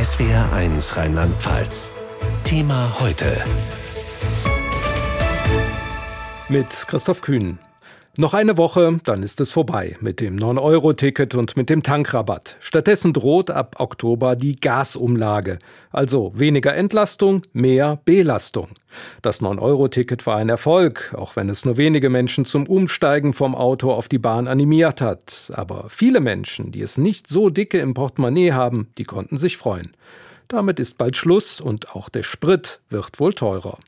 SWR1 Rheinland-Pfalz. Thema heute. Mit Christoph Kühn. Noch eine Woche, dann ist es vorbei mit dem 9-Euro-Ticket und mit dem Tankrabatt. Stattdessen droht ab Oktober die Gasumlage. Also weniger Entlastung, mehr Belastung. Das 9-Euro-Ticket war ein Erfolg, auch wenn es nur wenige Menschen zum Umsteigen vom Auto auf die Bahn animiert hat. Aber viele Menschen, die es nicht so dicke im Portemonnaie haben, die konnten sich freuen. Damit ist bald Schluss und auch der Sprit wird wohl teurer.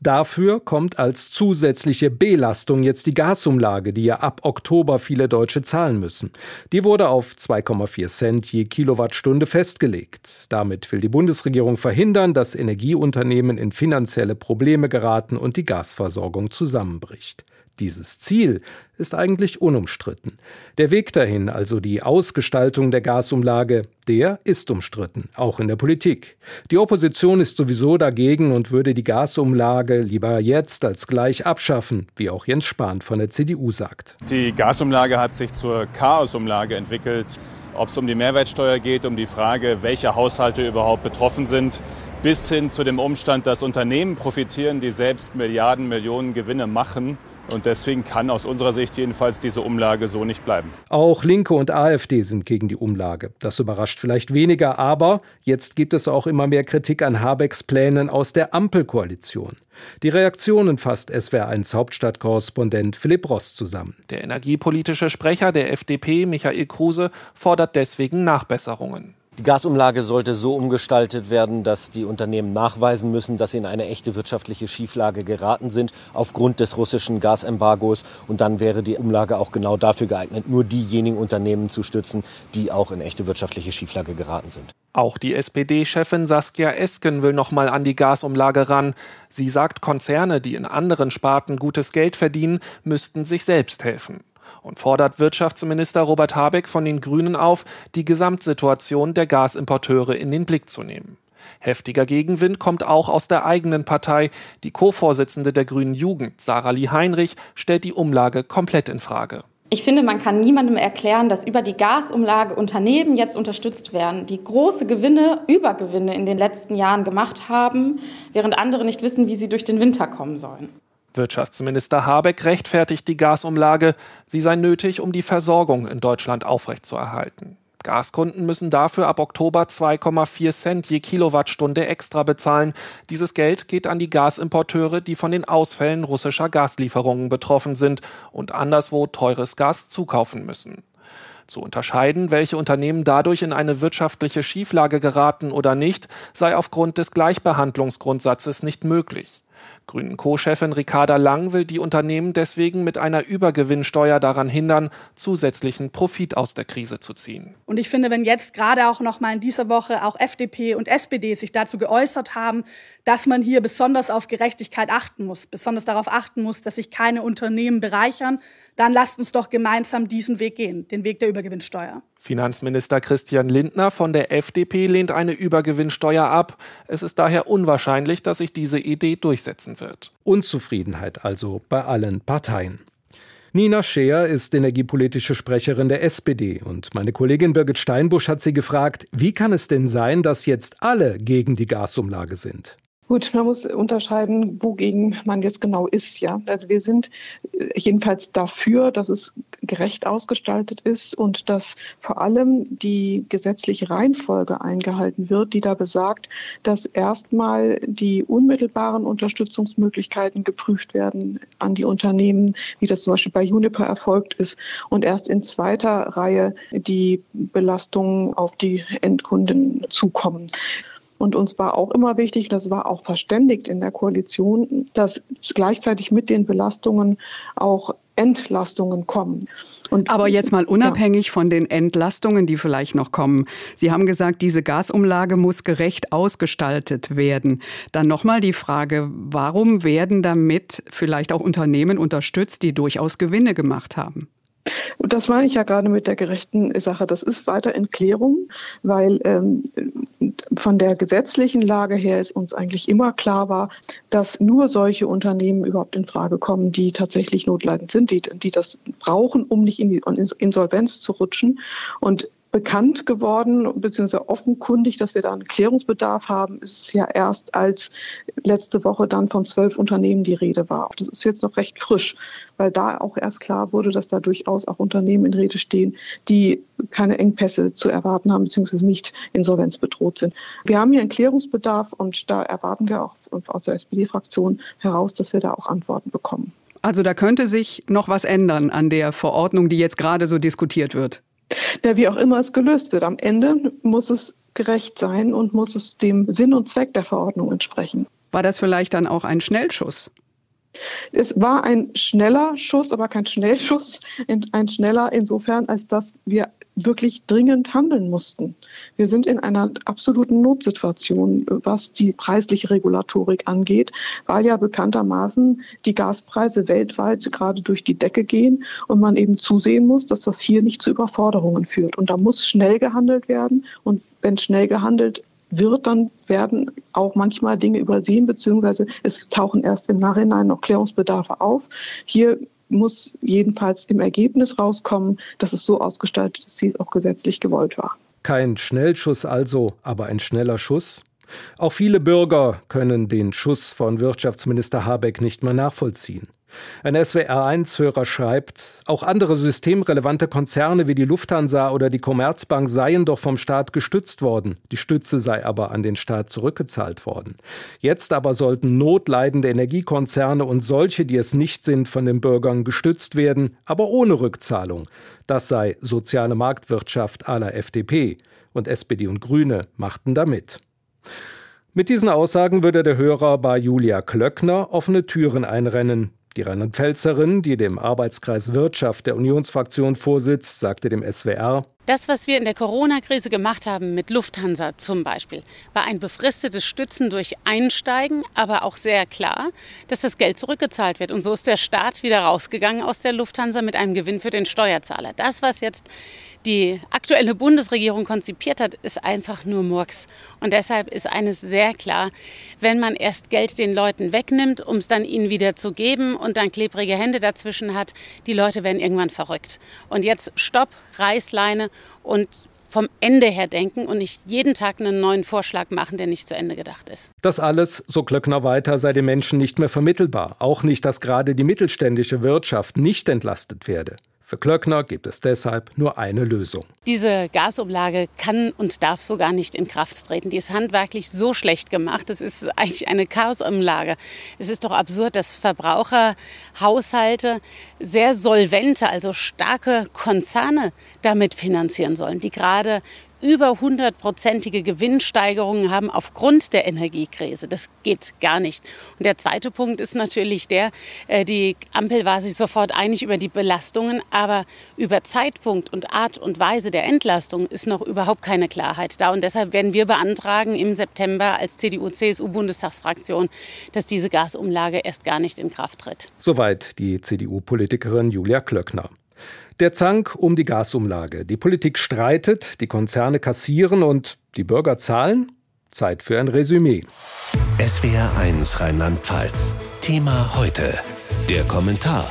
Dafür kommt als zusätzliche Belastung jetzt die Gasumlage, die ja ab Oktober viele Deutsche zahlen müssen. Die wurde auf 2,4 Cent je Kilowattstunde festgelegt. Damit will die Bundesregierung verhindern, dass Energieunternehmen in finanzielle Probleme geraten und die Gasversorgung zusammenbricht. Dieses Ziel ist eigentlich unumstritten. Der Weg dahin, also die Ausgestaltung der Gasumlage, der ist umstritten, auch in der Politik. Die Opposition ist sowieso dagegen und würde die Gasumlage lieber jetzt als gleich abschaffen, wie auch Jens Spahn von der CDU sagt. Die Gasumlage hat sich zur Chaosumlage entwickelt. Ob es um die Mehrwertsteuer geht, um die Frage, welche Haushalte überhaupt betroffen sind, bis hin zu dem Umstand, dass Unternehmen profitieren, die selbst Milliarden, Millionen Gewinne machen und deswegen kann aus unserer Sicht jedenfalls diese Umlage so nicht bleiben. Auch Linke und AfD sind gegen die Umlage. Das überrascht vielleicht weniger, aber jetzt gibt es auch immer mehr Kritik an Habecks Plänen aus der Ampelkoalition. Die Reaktionen fasst SWR1 Hauptstadtkorrespondent Philipp Ross zusammen. Der energiepolitische Sprecher der FDP, Michael Kruse, fordert deswegen Nachbesserungen. Die Gasumlage sollte so umgestaltet werden, dass die Unternehmen nachweisen müssen, dass sie in eine echte wirtschaftliche Schieflage geraten sind aufgrund des russischen Gasembargos. Und dann wäre die Umlage auch genau dafür geeignet, nur diejenigen Unternehmen zu stützen, die auch in echte wirtschaftliche Schieflage geraten sind. Auch die SPD-Chefin Saskia Esken will noch mal an die Gasumlage ran. Sie sagt, Konzerne, die in anderen Sparten gutes Geld verdienen, müssten sich selbst helfen und fordert Wirtschaftsminister Robert Habeck von den Grünen auf, die Gesamtsituation der Gasimporteure in den Blick zu nehmen. Heftiger Gegenwind kommt auch aus der eigenen Partei. Die Co-Vorsitzende der Grünen Jugend, Sarah Lee Heinrich, stellt die Umlage komplett in Frage. Ich finde, man kann niemandem erklären, dass über die Gasumlage Unternehmen jetzt unterstützt werden, die große Gewinne, Übergewinne in den letzten Jahren gemacht haben, während andere nicht wissen, wie sie durch den Winter kommen sollen. Wirtschaftsminister Habeck rechtfertigt die Gasumlage, sie sei nötig, um die Versorgung in Deutschland aufrechtzuerhalten. Gaskunden müssen dafür ab Oktober 2,4 Cent je Kilowattstunde extra bezahlen. Dieses Geld geht an die Gasimporteure, die von den Ausfällen russischer Gaslieferungen betroffen sind und anderswo teures Gas zukaufen müssen. Zu unterscheiden, welche Unternehmen dadurch in eine wirtschaftliche Schieflage geraten oder nicht, sei aufgrund des Gleichbehandlungsgrundsatzes nicht möglich. Grünen Co-Chefin Ricarda Lang will die Unternehmen deswegen mit einer Übergewinnsteuer daran hindern, zusätzlichen Profit aus der Krise zu ziehen. Und ich finde, wenn jetzt gerade auch noch mal in dieser Woche auch FDP und SPD sich dazu geäußert haben, dass man hier besonders auf Gerechtigkeit achten muss, besonders darauf achten muss, dass sich keine Unternehmen bereichern, dann lasst uns doch gemeinsam diesen Weg gehen, den Weg der Übergewinnsteuer. Finanzminister Christian Lindner von der FDP lehnt eine Übergewinnsteuer ab. Es ist daher unwahrscheinlich, dass sich diese Idee durchsetzen wird. Unzufriedenheit also bei allen Parteien. Nina Scheer ist energiepolitische Sprecherin der SPD und meine Kollegin Birgit Steinbusch hat sie gefragt, wie kann es denn sein, dass jetzt alle gegen die Gasumlage sind? Gut, man muss unterscheiden, wogegen man jetzt genau ist. Ja, also wir sind äh, jedenfalls dafür, dass es gerecht ausgestaltet ist und dass vor allem die gesetzliche Reihenfolge eingehalten wird, die da besagt, dass erstmal die unmittelbaren Unterstützungsmöglichkeiten geprüft werden an die Unternehmen, wie das zum Beispiel bei Juniper erfolgt ist, und erst in zweiter Reihe die Belastungen auf die Endkunden zukommen. Und uns war auch immer wichtig, das war auch verständigt in der Koalition, dass gleichzeitig mit den Belastungen auch Entlastungen kommen. Und, Aber jetzt mal unabhängig ja. von den Entlastungen, die vielleicht noch kommen. Sie haben gesagt, diese Gasumlage muss gerecht ausgestaltet werden. Dann nochmal die Frage, warum werden damit vielleicht auch Unternehmen unterstützt, die durchaus Gewinne gemacht haben? Das meine ich ja gerade mit der gerechten Sache. Das ist weiter in Klärung, weil ähm, von der gesetzlichen Lage her ist uns eigentlich immer klar war, dass nur solche Unternehmen überhaupt in Frage kommen, die tatsächlich notleidend sind, die, die das brauchen, um nicht in die Insolvenz zu rutschen. Und bekannt geworden, beziehungsweise offenkundig, dass wir da einen Klärungsbedarf haben, ist ja erst als letzte Woche dann von zwölf Unternehmen die Rede war. Das ist jetzt noch recht frisch, weil da auch erst klar wurde, dass da durchaus auch Unternehmen in Rede stehen, die keine Engpässe zu erwarten haben, beziehungsweise nicht insolvenzbedroht sind. Wir haben hier einen Klärungsbedarf und da erwarten wir auch aus der SPD-Fraktion heraus, dass wir da auch Antworten bekommen. Also da könnte sich noch was ändern an der Verordnung, die jetzt gerade so diskutiert wird. Ja, wie auch immer es gelöst wird. Am Ende muss es gerecht sein und muss es dem Sinn und Zweck der Verordnung entsprechen. War das vielleicht dann auch ein Schnellschuss? Es war ein schneller Schuss, aber kein Schnellschuss. Ein schneller insofern, als dass wir wirklich dringend handeln mussten. Wir sind in einer absoluten Notsituation, was die preisliche Regulatorik angeht, weil ja bekanntermaßen die Gaspreise weltweit gerade durch die Decke gehen und man eben zusehen muss, dass das hier nicht zu Überforderungen führt. Und da muss schnell gehandelt werden. Und wenn schnell gehandelt wird, dann werden auch manchmal Dinge übersehen, beziehungsweise es tauchen erst im Nachhinein noch Klärungsbedarfe auf. Hier muss jedenfalls im Ergebnis rauskommen, dass es so ausgestaltet ist, wie es auch gesetzlich gewollt war. Kein Schnellschuss also, aber ein schneller Schuss? Auch viele Bürger können den Schuss von Wirtschaftsminister Habeck nicht mehr nachvollziehen. Ein SWR1-Hörer schreibt, auch andere systemrelevante Konzerne wie die Lufthansa oder die Commerzbank seien doch vom Staat gestützt worden. Die Stütze sei aber an den Staat zurückgezahlt worden. Jetzt aber sollten notleidende Energiekonzerne und solche, die es nicht sind, von den Bürgern gestützt werden, aber ohne Rückzahlung. Das sei soziale Marktwirtschaft aller FDP. Und SPD und Grüne machten damit. Mit diesen Aussagen würde der Hörer bei Julia Klöckner offene Türen einrennen. Die Rheinland-Pfälzerin, die dem Arbeitskreis Wirtschaft der Unionsfraktion vorsitzt, sagte dem SWR, das, was wir in der Corona-Krise gemacht haben mit Lufthansa zum Beispiel, war ein befristetes Stützen durch Einsteigen, aber auch sehr klar, dass das Geld zurückgezahlt wird. Und so ist der Staat wieder rausgegangen aus der Lufthansa mit einem Gewinn für den Steuerzahler. Das, was jetzt die aktuelle Bundesregierung konzipiert hat, ist einfach nur Murks. Und deshalb ist eines sehr klar, wenn man erst Geld den Leuten wegnimmt, um es dann ihnen wieder zu geben und dann klebrige Hände dazwischen hat, die Leute werden irgendwann verrückt. Und jetzt Stopp, Reißleine und vom Ende her denken und nicht jeden Tag einen neuen Vorschlag machen, der nicht zu Ende gedacht ist. Das alles, so Klöckner weiter, sei den Menschen nicht mehr vermittelbar. Auch nicht, dass gerade die mittelständische Wirtschaft nicht entlastet werde. Für Klöckner gibt es deshalb nur eine Lösung. Diese Gasumlage kann und darf so gar nicht in Kraft treten. Die ist handwerklich so schlecht gemacht. Es ist eigentlich eine Chaosumlage. Es ist doch absurd, dass Verbraucher, Haushalte sehr solvente, also starke Konzerne damit finanzieren sollen, die gerade über hundertprozentige Gewinnsteigerungen haben aufgrund der Energiekrise. Das geht gar nicht. Und der zweite Punkt ist natürlich der, äh, die Ampel war sich sofort einig über die Belastungen, aber über Zeitpunkt und Art und Weise der Entlastung ist noch überhaupt keine Klarheit da. Und deshalb werden wir beantragen im September als CDU-CSU-Bundestagsfraktion, dass diese Gasumlage erst gar nicht in Kraft tritt. Soweit die CDU-Politikerin Julia Klöckner. Der Zank um die Gasumlage. Die Politik streitet, die Konzerne kassieren und die Bürger zahlen? Zeit für ein Resümee. SWR 1 Rheinland-Pfalz. Thema heute. Der Kommentar.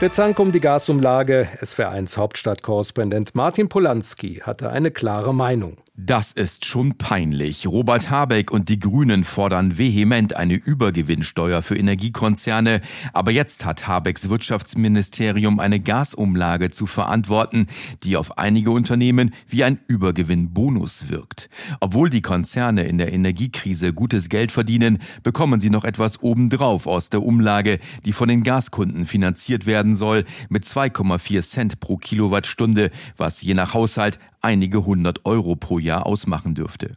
Der Zank um die Gasumlage. SWR1 Hauptstadtkorrespondent Martin Polanski hatte eine klare Meinung. Das ist schon peinlich. Robert Habeck und die Grünen fordern vehement eine Übergewinnsteuer für Energiekonzerne. Aber jetzt hat Habecks Wirtschaftsministerium eine Gasumlage zu verantworten, die auf einige Unternehmen wie ein Übergewinnbonus wirkt. Obwohl die Konzerne in der Energiekrise gutes Geld verdienen, bekommen sie noch etwas obendrauf aus der Umlage, die von den Gaskunden finanziert werden soll, mit 2,4 Cent pro Kilowattstunde, was je nach Haushalt einige hundert Euro pro Jahr ausmachen dürfte.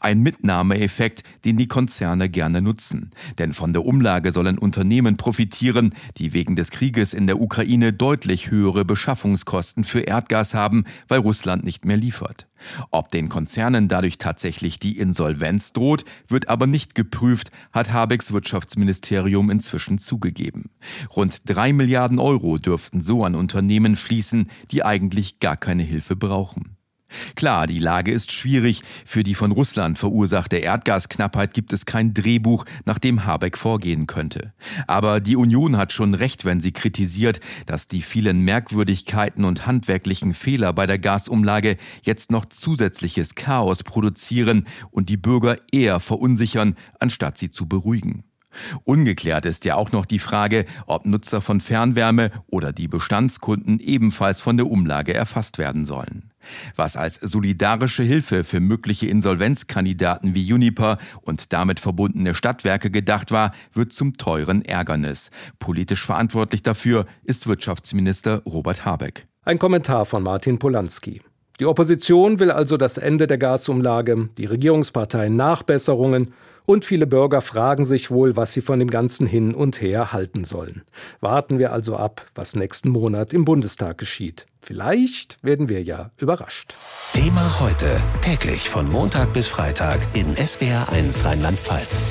Ein Mitnahmeeffekt, den die Konzerne gerne nutzen. Denn von der Umlage sollen Unternehmen profitieren, die wegen des Krieges in der Ukraine deutlich höhere Beschaffungskosten für Erdgas haben, weil Russland nicht mehr liefert. Ob den Konzernen dadurch tatsächlich die Insolvenz droht, wird aber nicht geprüft, hat Habecks Wirtschaftsministerium inzwischen zugegeben. Rund drei Milliarden Euro dürften so an Unternehmen fließen, die eigentlich gar keine Hilfe brauchen. Klar, die Lage ist schwierig. Für die von Russland verursachte Erdgasknappheit gibt es kein Drehbuch, nach dem Habeck vorgehen könnte. Aber die Union hat schon recht, wenn sie kritisiert, dass die vielen Merkwürdigkeiten und handwerklichen Fehler bei der Gasumlage jetzt noch zusätzliches Chaos produzieren und die Bürger eher verunsichern, anstatt sie zu beruhigen. Ungeklärt ist ja auch noch die Frage, ob Nutzer von Fernwärme oder die Bestandskunden ebenfalls von der Umlage erfasst werden sollen. Was als solidarische Hilfe für mögliche Insolvenzkandidaten wie Juniper und damit verbundene Stadtwerke gedacht war, wird zum teuren Ärgernis. Politisch verantwortlich dafür ist Wirtschaftsminister Robert Habeck. Ein Kommentar von Martin Polanski. Die Opposition will also das Ende der Gasumlage, die Regierungsparteien Nachbesserungen und viele Bürger fragen sich wohl, was sie von dem ganzen Hin und Her halten sollen. Warten wir also ab, was nächsten Monat im Bundestag geschieht. Vielleicht werden wir ja überrascht. Thema heute, täglich von Montag bis Freitag in SWR1 Rheinland-Pfalz.